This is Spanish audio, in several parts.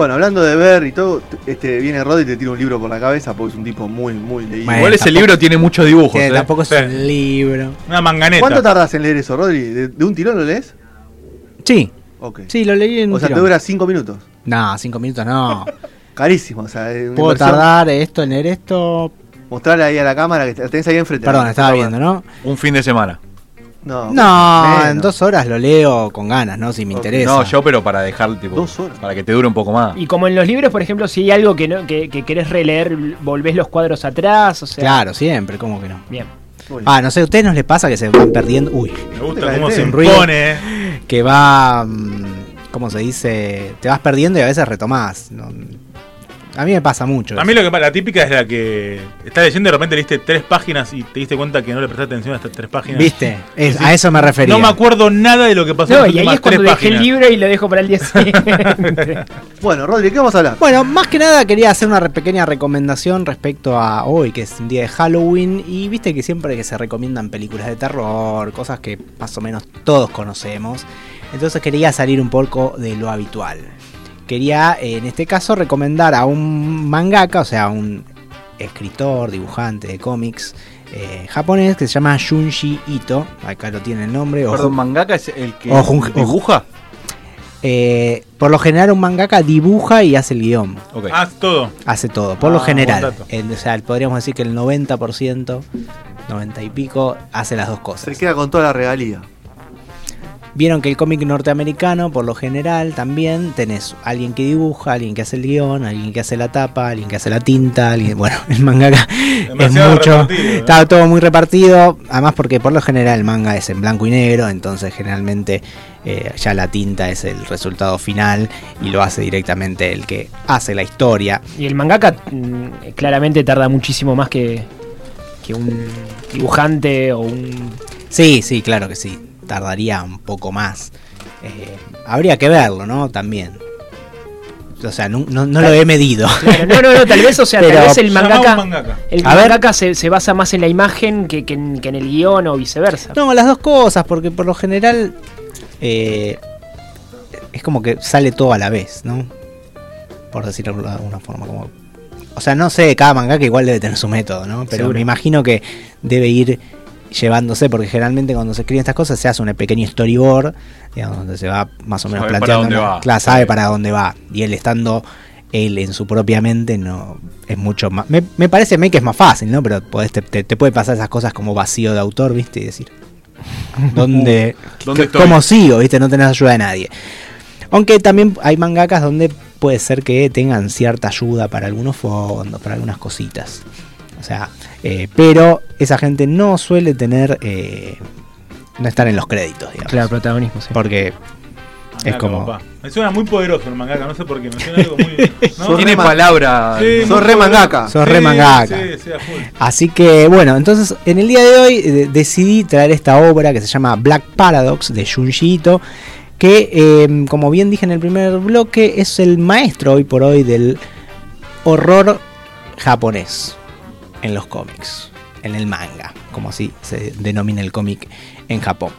Bueno, hablando de ver y todo, este viene Rod y te tira un libro por la cabeza porque es un tipo muy, muy leído. Bueno, Igual ese tampoco- libro tiene muchos dibujos. Que ¿eh? tampoco es Sí. un libro. Una manganeta. ¿Cuánto tardas en leer eso, Rodri? ¿De, de un tirón lo lees? Sí, Ok. sí, lo leí en o un sea, te dura cinco minutos. No, cinco minutos no. Carísimo, o sea, es una Puedo inversión. tardar esto en leer esto. Mostrarle ahí a la cámara que tenés ahí enfrente. Perdón, estaba viendo, ¿no? Un fin de semana. No, No, en dos horas lo leo con ganas, ¿no? Si me interesa. No, yo, pero para dejar, tipo. Dos horas. Para que te dure un poco más. Y como en los libros, por ejemplo, si hay algo que, no, que, que querés releer, volvés los cuadros atrás, o sea... Claro, siempre, ¿cómo que no? Bien. Uy. Ah, no sé, ¿a ustedes nos les pasa que se van perdiendo? Uy, Me gusta Te cómo se impone. eh. que va. mm, ¿Cómo se dice? Te vas perdiendo y a veces retomás. ¿no? A mí me pasa mucho. A mí lo que pasa, la típica es la que estás leyendo y de repente leíste tres páginas y te diste cuenta que no le prestaste atención a estas tres páginas. ¿Viste? Es- Sí. a eso me refería. No me acuerdo nada de lo que pasó No, en y ahí es cuando dejé el libro y lo dejo para el día siguiente. Bueno, Rodri, ¿qué vamos a hablar? Bueno, más que nada quería hacer una pequeña recomendación respecto a hoy, que es un día de Halloween, y viste que siempre que se recomiendan películas de terror, cosas que más o menos todos conocemos, entonces quería salir un poco de lo habitual. Quería, eh, en este caso, recomendar a un mangaka, o sea, un escritor, dibujante de cómics eh, japonés que se llama Junji Ito, acá lo tiene el nombre, o Perdón, Ju- mangaka es el que O Jun- dibuja. eh, por lo general un mangaka dibuja y hace el guion. Ok. Ah, Haz todo. Hace todo, por Ah, lo general. buen dato. El- o sea, podríamos decir que el 90%, 90 y pico, hace las dos Se cosas. queda con toda la regalía. Vieron que el cómic norteamericano, por lo general, también tenés alguien que dibuja, alguien que hace el guion, alguien que hace la tapa, alguien que hace la tinta, alguien, bueno, el mangaka es Demasiado mucho, repartido, ¿no? está todo muy repartido, además porque por lo general el manga es en blanco y negro, entonces generalmente eh, ya la tinta es el resultado final y lo hace directamente el que hace la historia. y el mangaka mm, claramente tarda muchísimo más que, que un dibujante o un... Sí, sí, claro que sí. Tardaría un poco más. Eh, habría que verlo, ¿no? También. O sea, no, no- no lo he medido. Claro, no, no, no, tal vez, o sea, Pero- tal vez el mangaka, mangaka. el A ver. mangaka se, se basa más en la imagen que, que en, que en el guion o viceversa. No, las dos cosas, porque por lo general eh, es como que sale todo a la vez, ¿no? Por decirlo de alguna forma. Como, o sea, no sé, cada mangaka igual debe tener su método, ¿no? Pero Seguro. me imagino que debe ir llevándose, porque generalmente cuando se escriben estas cosas se hace un pequeño storyboard, digamos, donde se va más o menos Sabe para planteando. dónde ¿no? va. Claro, sabe Sí. para dónde va. Y él estando él en su propia mente no es mucho más. Me, me parece a que es más fácil, ¿no? Pero podés- te, te- te puede pasar esas cosas como vacío de autor, ¿viste? Y decir, ¿dónde, ¿Dónde? ¿cómo sigo? ¿Viste? No tenés ayuda de nadie. Aunque también hay mangakas donde puede ser que tengan cierta ayuda para algunos fondos, para algunas cositas. O sea, eh, pero esa gente no suele tener. eh, no estar en los créditos, digamos. Claro, protagonismo, sí. Porque es Mangaka, como. papá. Me suena muy poderoso el mangaka, no sé por qué. Me suena algo muy. ¿no? Tiene palabra. Sí, Sos re mangaka. Sos re mangaka. Sí, sí. Así que bueno, entonces en el día de hoy eh, decidí traer esta obra que se llama Black Paradox de Junji Ito, que eh, como bien dije en el primer bloque es el maestro hoy por hoy del horror japonés en los cómics, en el manga, como así se denomina el cómic en Japón.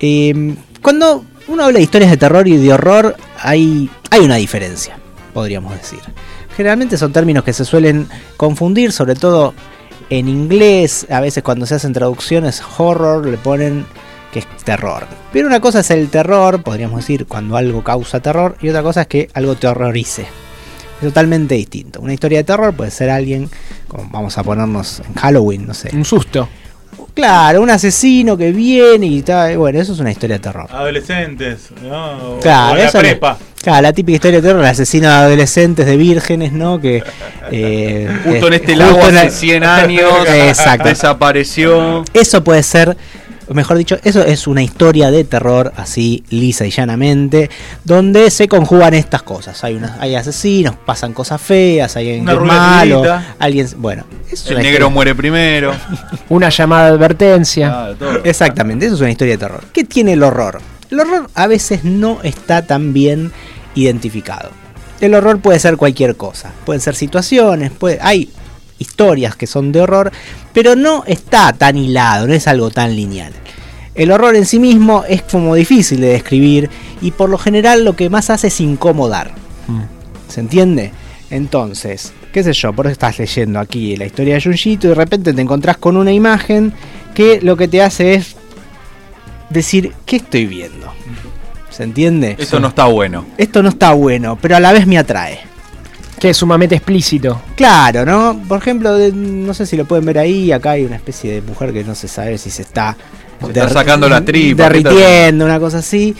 Eh, cuando uno habla de historias de terror y de horror, hay, hay una diferencia, podríamos decir. Generalmente son términos que se suelen confundir, sobre todo en inglés, a veces cuando se hacen traducciones horror le ponen que es terror. Pero una cosa es el terror, podríamos decir, cuando algo causa terror, y otra cosa es que algo te horrorice. Es totalmente distinto. Una historia de terror puede ser alguien, como vamos a ponernos en Halloween, no sé, Un susto. Claro, un asesino que viene y tal. Bueno, eso es una historia de terror. Adolescentes, ¿no? Claro, o la eso no- prepa. Claro, la típica historia de terror, el asesino de adolescentes, de vírgenes, ¿no? Que. eh, Justo en eh, este justo lago en hace el- 100 años. Exacto. Desapareció. Eso puede ser, mejor dicho, eso es una historia de terror así lisa y llanamente, donde se conjugan estas cosas. Hay unas, hay asesinos, pasan cosas feas, hay alguien Una que es malo, alguien, bueno, es El negro historia- muere primero. Una llamada de advertencia. Todo. Exactamente, eso es una historia de terror. ¿Qué tiene el horror? El horror a veces no está tan bien identificado. El horror puede ser cualquier cosa, pueden ser situaciones, puede, hay historias que son de horror, pero no está tan hilado, no es algo tan lineal. El horror en sí mismo es como difícil de describir y por lo general lo que más hace es incomodar. ¿Se entiende? Entonces, qué sé yo, por eso estás leyendo aquí la historia de Junjito y de repente te encontrás con una imagen que lo que te hace es decir, ¿qué estoy viendo? ¿Se entiende? Eso no está bueno. Esto no está bueno, pero a la vez me atrae. Que es sumamente explícito. Claro, ¿no? Por ejemplo, de- no sé si lo pueden ver ahí, acá hay una especie de mujer que no se sabe si se está, Se está sacando la tripa, ¿qué está derritiendo, una cosa así.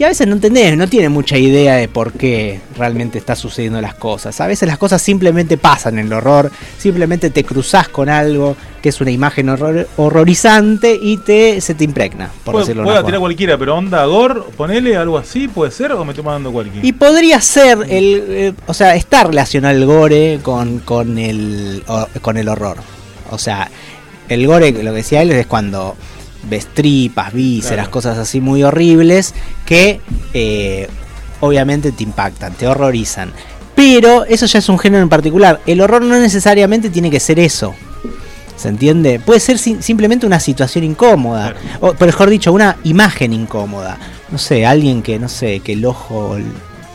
Y a veces no entendés, no tiene mucha idea de por qué realmente está sucediendo las cosas. A veces las cosas simplemente pasan en el horror, simplemente te cruzás con algo que es una imagen horror- horrorizante y te se te impregna, por Puedo, decirlo de puedo tirar cualquiera, pero onda Gore, ponele algo así, puede ser, o me estoy mandando cualquiera. Y podría ser el, eh, o sea, está relacionado el gore con, con el con el horror. O sea, el gore, lo que decía él es cuando ves tripas, vísceras, Claro. cosas así muy horribles que eh, obviamente te impactan, te horrorizan. Pero eso ya es un género en particular. El horror no necesariamente tiene que ser eso. ¿Se entiende? Puede ser sim- simplemente una situación incómoda. O, por mejor dicho, una imagen incómoda. No sé, alguien que, no sé, que el ojo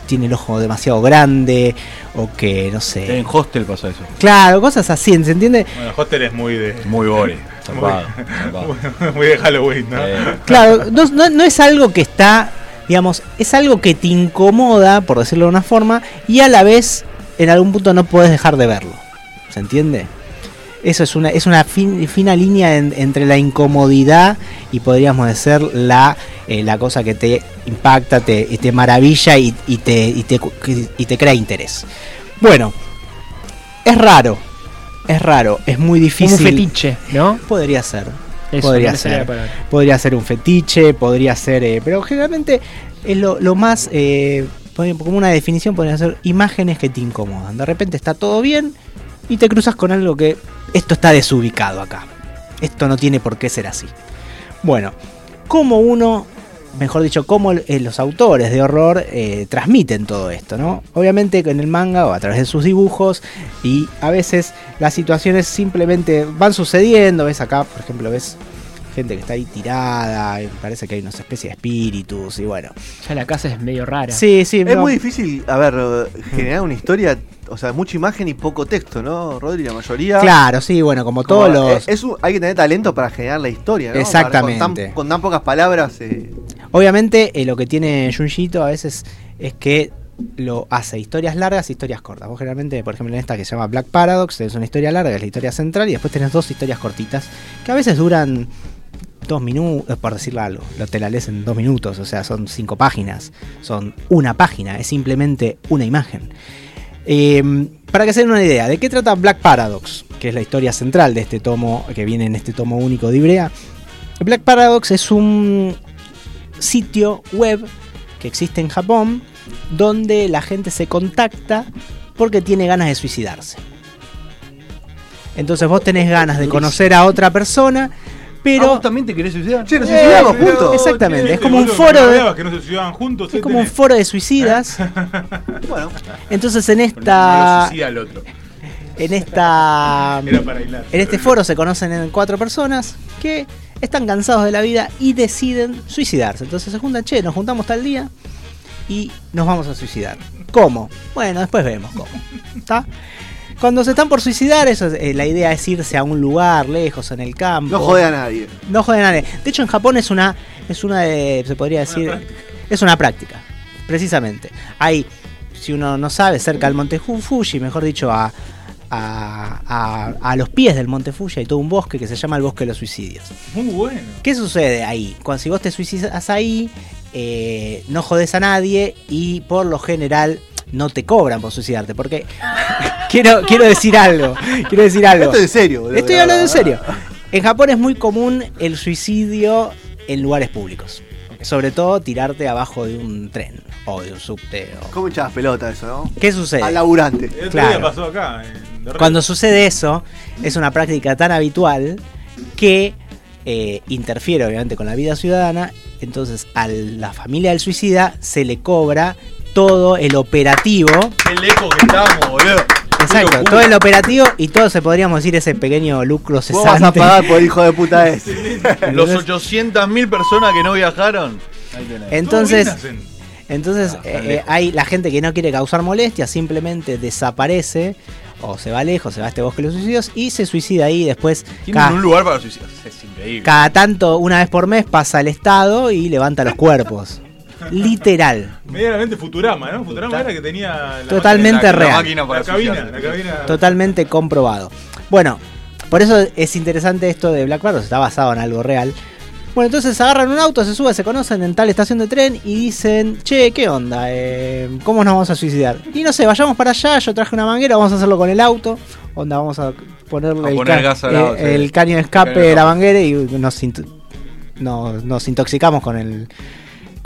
tiene el ojo demasiado grande. O que, no sé. En Hostel pasa eso. Claro, cosas así, ¿se entiende? Bueno, Hostel es muy de. Muy gore. Zarpado, zarpado. muy de Halloween, ¿no? Eh, Claro, no, no- no es algo que está, digamos, es algo que te incomoda, por decirlo de una forma, y a la vez en algún punto no puedes dejar de verlo. ¿Se entiende? Eso es una, es una fin- fina línea en- entre la incomodidad y podríamos decir la, eh, la cosa que te impacta, te, te maravilla y, y te, y, te, y te crea interés. Bueno, es raro, es raro, es muy difícil. un fetiche, ¿no? Podría ser. Eso, Podría no ser. Podría ser un fetiche, podría ser. eh, pero generalmente es lo, lo más. eh, como una definición, podrían ser imágenes que te incomodan. De repente está todo bien y te cruzas con algo que. Esto está desubicado acá. Esto no tiene por qué ser así. Bueno, como uno. Mejor dicho, cómo eh, los autores de horror eh, transmiten todo esto, ¿no? Obviamente en el manga o a través de sus dibujos y a veces las situaciones simplemente van sucediendo, ves acá, por ejemplo, ves gente que está ahí tirada, y parece que hay una especie de espíritus y bueno. Ya la casa es medio rara. Sí, sí, Es no, muy difícil, a ver, eh, generar una historia, o sea, mucha imagen y poco texto, ¿no, Rodri? La mayoría. Claro, sí, bueno, como Como, todos los... es un- hay que tener talento para generar la historia, ¿no? Para- Exactamente. con, tan, con tan pocas palabras. eh, Obviamente eh, lo que tiene Junjito a veces es que lo hace historias largas historias cortas. Vos generalmente, por ejemplo, en esta que se llama Black Paradox, tenés una historia larga, es la historia central, y después tenés dos historias cortitas, que a veces duran dos minutos, por decirlo algo, lo te la lees en dos minutos, o sea, son cinco páginas, son una página, es simplemente una imagen. Eh, para que se den una idea, ¿de qué trata Black Paradox? Que es la historia central de este tomo, que viene en este tomo único de Ibrea. Black Paradox es un sitio web que existe en Japón donde la gente se contacta porque tiene ganas de suicidarse. Entonces vos tenés ganas de conocer a otra persona, pero ¿Ah, ¿Vos también te querés suicidar? Che, nos Eh, suicidamos juntos. Exactamente, ¿qué es como un foro de- que no se suicidaban juntos. es ¿eh? como un Tenés- foro de suicidas. Bueno, Entonces en esta lo suicida al otro. en esta Era para hilar. en este foro se conocen en cuatro personas que están cansados de la vida y deciden suicidarse. Entonces se juntan, che, nos juntamos tal día y nos vamos a suicidar. ¿Cómo? Bueno, después vemos cómo. ¿Está? Cuando se están por suicidar, eso es- eh, la idea es irse a un lugar lejos en el campo. no jode a nadie. No jode a nadie. De hecho, en Japón es una, es una de, se podría decir, es una práctica, precisamente. Hay, si uno no sabe, cerca del monte Fu- Fuji, mejor dicho, a, a, a- a los pies del Monte Fuji hay todo un bosque que se llama el Bosque de los Suicidios. Muy bueno. ¿Qué sucede ahí? Cuando si vos te suicidas ahí, eh, no jodes a nadie y por lo general no te cobran por suicidarte. Porque quiero, quiero decir algo. Quiero decir algo. Esto es en serio, boludo. Estoy hablando en serio. En Japón es muy común el suicidio en lugares públicos. Sobre todo tirarte abajo de un tren o de un subte. o- ¿Cómo echabas pelota eso, no? ¿Qué sucede? Al laburante. El otro Claro. día pasó acá. Cuando sucede eso, es una práctica tan habitual que eh, interfiere obviamente con la vida ciudadana. Entonces a la familia del suicida se le cobra todo el operativo. Qué lejos que estamos, boludo. Exacto, todo el operativo y todo se podríamos decir ese pequeño lucro Vos vas a cesante. pagar por el hijo de puta ese. Los 800.000 personas que no viajaron. Entonces, entonces Ah, eh, eh, hay la gente que no quiere causar molestia, simplemente desaparece o se va lejos, se va a este bosque de los suicidios y se suicida ahí. Después, Tienen cada, un lugar para suicidarse. Es increíble. cada tanto, una vez por mes, pasa el Estado y levanta los cuerpos. Literal. Medianamente Futurama, ¿no? Futurama era que tenía. La Totalmente La- la real. máquina para La cabina, la. Totalmente comprobado. Bueno, por eso es interesante esto de Black está basado en algo real. Bueno, entonces agarran un auto, se suben, se conocen en tal estación de tren y dicen, che, ¿qué onda? Eh, ¿Cómo nos vamos a suicidar? Y no sé, vayamos para allá, yo traje una manguera, vamos a hacerlo con el auto. Onda, vamos a ponerle A el, poner ca- gas al eh, sí. el caño de escape de la manguera y nos, int- nos, nos intoxicamos con el,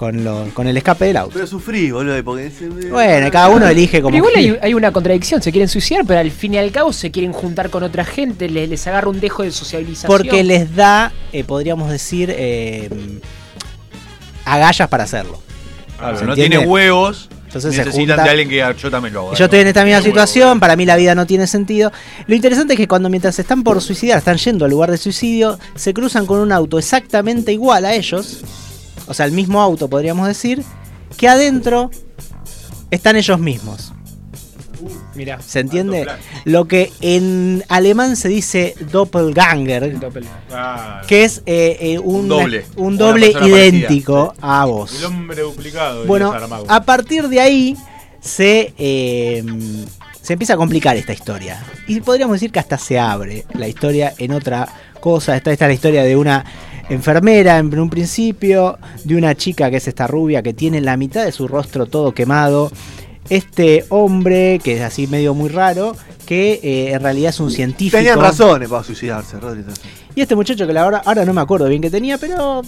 con, lo- con el escape del auto. Pero sufrí, boludo, porque... Bueno, cada uno elige como Pero igual hay, hay una contradicción, se quieren suicidar, pero al fin y al cabo se quieren juntar con otra gente, les, les agarra un dejo de sociabilización. Porque les da, eh, podríamos decir, eh, agallas para hacerlo. Claro, ¿Se no entiende? tiene huevos. Entonces se necesitan junta- de alguien que diga, yo también lo hago. Yo estoy en esta misma huevo, situación, para mí la vida no tiene sentido. Lo interesante es que cuando mientras están por suicidar, están yendo al lugar de suicidio, se cruzan con un auto exactamente igual a ellos, o sea, el mismo auto podríamos decir, que adentro están ellos mismos. Mirá. ¿Se entiende? Lo que en alemán se dice doppelganger, que es eh, eh, un, Un doble. un idéntico a vos. El hombre duplicado. Bueno, a partir de ahí se, eh, se empieza a complicar esta historia. Y podríamos decir que hasta se abre la historia en otra cosa. Esta, esta es la historia de una enfermera en un principio, de una chica que es esta rubia que tiene la mitad de su rostro todo quemado. Este hombre, que es así medio muy raro, que eh, en realidad es un científico. Tenían razones para suicidarse, Rodri. Y este muchacho que la verdad, ahora no me acuerdo bien que tenía, pero.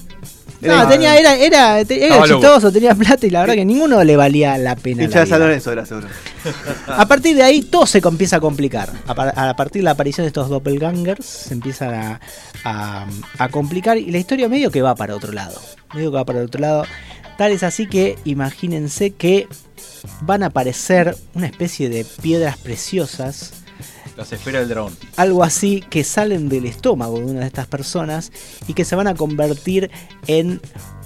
Era- No, tenía, era, era, era chistoso, tenía plata y la verdad que ninguno le valía la pena. Hincha la de San. Lorenzo era seguro. A partir de ahí todo se empieza a complicar. A, par- a partir de la aparición de estos doppelgangers se empiezan a, a- a complicar y la historia medio que va para otro lado. Medio que va para otro lado. Tal es así que imagínense que van a aparecer una especie de piedras preciosas Las esferas del dragón. algo así que salen del estómago de una de estas personas y que se van a convertir en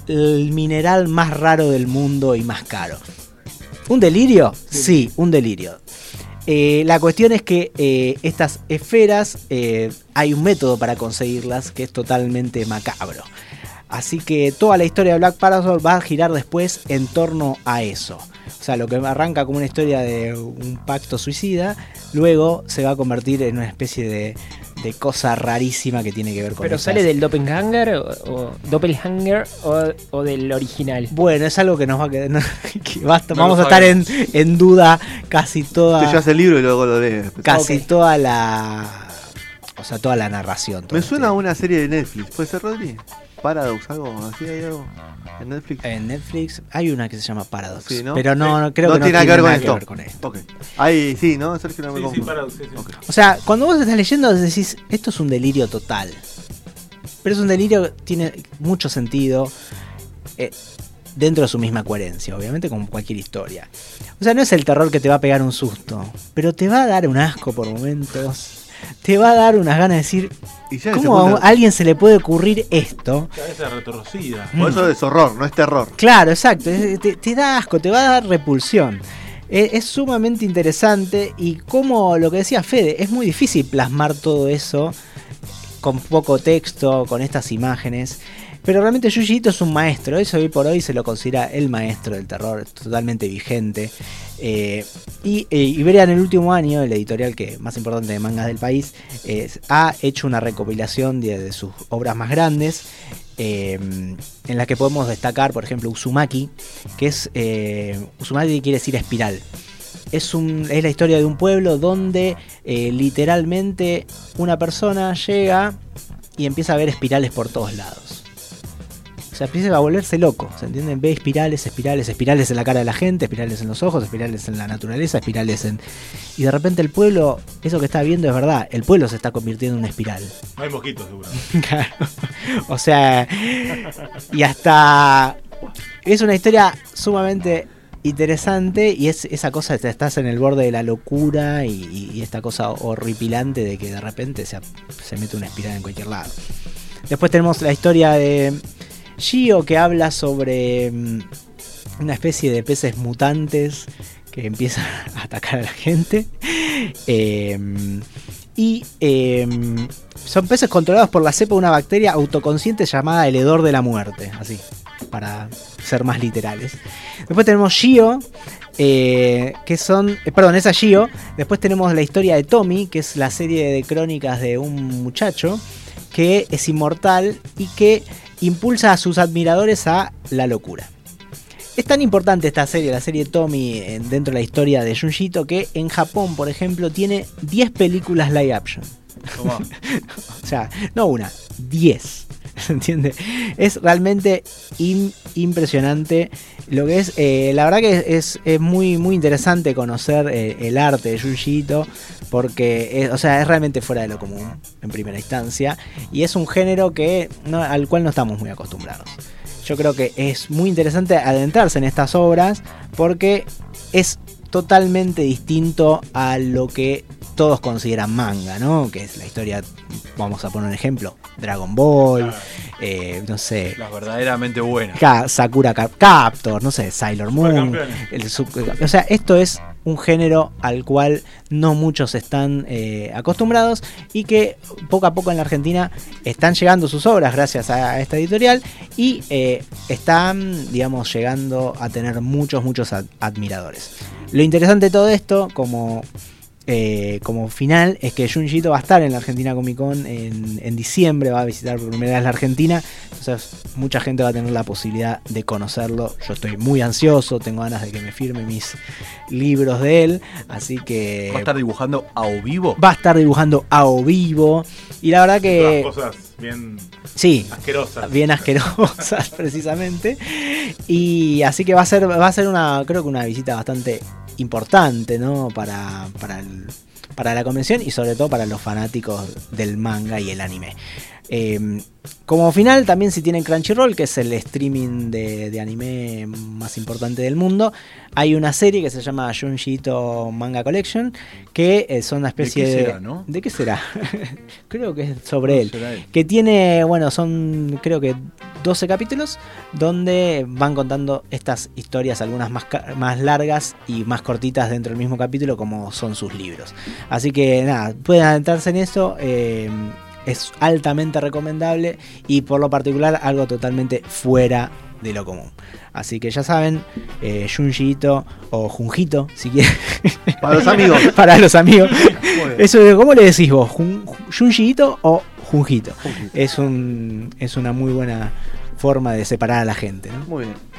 el mineral más raro del mundo y más caro. ¿Un delirio? Sí, un delirio. Eh, la cuestión es que eh, estas esferas eh, hay un método para conseguirlas que es totalmente macabro. Así que toda la historia de Black Parasol va a girar después en torno a eso. O sea, lo que arranca como una historia de un pacto suicida, luego se va a convertir en una especie de, de cosa rarísima que tiene que ver con ¿Pero esas- sale del Doppelganger o, o Doppelganger o, o del original? Bueno, es algo que nos va a quedar. no, que basta- No vamos a estar en, en duda casi toda. Te llevas el libro y luego lo lees. casi toda la. O sea, toda la narración. Me suena a una serie de Netflix. ¿Puede ser, Rodri? Paradox, algo así, hay algo en Netflix. En Netflix hay una que se llama Paradox. Sí, ¿no? Pero no, no creo no que no tiene nada que ver con esto. con. Ahí sí, ¿no? Sergio no me Sí. O sea, cuando vos estás leyendo decís, esto es un delirio total. Pero es un delirio que tiene mucho sentido eh, dentro de su misma coherencia, obviamente como cualquier historia. O sea, no es el terror que te va a pegar un susto, pero te va a dar un asco por momentos. Te va a dar unas ganas de decir, Y ya ¿cómo a alguien se le puede ocurrir esto? Cabeza retorcida. Por eso es horror, no es terror. Claro, exacto. es- Te, te da asco, te va a dar repulsión. Es, es sumamente interesante y como lo que decía Fede, es muy difícil plasmar todo eso con poco texto, con estas imágenes. Pero realmente Junji Ito es un maestro, eso hoy por hoy se lo considera el maestro del terror, totalmente vigente. Eh, y eh, Iberia en el último año, el editorial que más importante de mangas del país, eh, ha hecho una recopilación de, sus obras más grandes. eh, en la que podemos destacar, por ejemplo, Uzumaki, que es. Uzumaki quiere decir espiral. Es, un, es la historia de un pueblo donde literalmente una persona llega y empieza a ver espirales por todos lados. O sea, empieza a volverse loco, ¿se entienden? Ve espirales, espirales, espirales en la cara de la gente, espirales en los ojos, espirales en la naturaleza, espirales en... Y de repente el pueblo, eso que está viendo es verdad, el pueblo se está convirtiendo en una espiral. No hay mosquitos, seguro. Claro. O sea, y hasta es una historia sumamente interesante y es esa cosa de estás en el borde de la locura y, y- y esta cosa horripilante de que de repente se, se mete una espiral en cualquier lado. Después tenemos la historia de Gio que habla sobre mm, una especie de peces mutantes que empiezan a atacar a la gente. Eh, y eh, son peces controlados por la cepa de una bacteria autoconsciente llamada el hedor de la muerte, así, para ser más literales. Después tenemos Gio, eh, que son, eh, perdón, es Gio. Después tenemos la historia de Tommy, que es la serie de crónicas de un muchacho que es inmortal y que impulsa a sus admiradores a la locura. Es tan importante esta serie, la serie Tommy, en- dentro de la historia de Junjito, que en Japón, por ejemplo, tiene 10 películas live action. Tomá. O sea, no una, 10. ¿Se entiende? Es realmente im- impresionante lo que es. eh, la verdad que es, es muy, muy interesante conocer eh, el arte de Junji Ito, porque es, o sea, es realmente fuera de lo común en primera instancia. Y es un género que, no- al cual no estamos muy acostumbrados. Yo creo que es muy interesante adentrarse en estas obras porque es totalmente distinto a lo que todos consideran manga, ¿no? Que es la historia, vamos a poner un ejemplo, Dragon Ball, eh, no sé, Las verdaderamente buenas. Ka- Sakura Cap- Captor, no sé, Sailor Moon. El o sea, esto es un género al cual no muchos están eh, acostumbrados y que poco a poco en la Argentina están llegando sus obras gracias a esta editorial y eh, están, digamos, llegando a tener muchos, muchos ad- admiradores. Lo interesante de todo esto, como eh, como final es que Junji Ito va a estar en la Argentina Comic Con en, en diciembre, va a visitar por primera vez la Argentina, entonces mucha gente va a tener la posibilidad de conocerlo. Yo estoy muy ansioso, tengo ganas de que me firme mis libros de él, así que ¿Va a estar dibujando a o vivo? va a estar dibujando a o vivo y la verdad que Todas cosas bien sí, asquerosas. bien asquerosas precisamente y así que va a ser va a ser una creo que una visita bastante importante no para para el- para la convención y sobre todo para los fanáticos del manga y el anime Eh, como final también si tienen Crunchyroll que es el streaming de, de anime más importante del mundo hay una serie que se llama Junji Ito Manga Collection que eh, son una especie qué de será, no? ¿de qué será? creo que es sobre él será él. que tiene, bueno, son creo que 12 capítulos donde van contando estas historias, algunas más, más largas y más cortitas dentro del mismo capítulo como son sus libros. Así que nada, pueden adentrarse en eso. eh, es altamente recomendable y por lo particular algo totalmente fuera de lo común. Así que ya saben, eh, Junji Ito o Junjito, si quieren, Para los amigos. para los amigos. Eso, ¿Cómo le decís vos? ¿Jun- ¿Junji Ito o Junjito? Es, un, es una muy buena forma de separar a la gente. ¿no? Muy bien.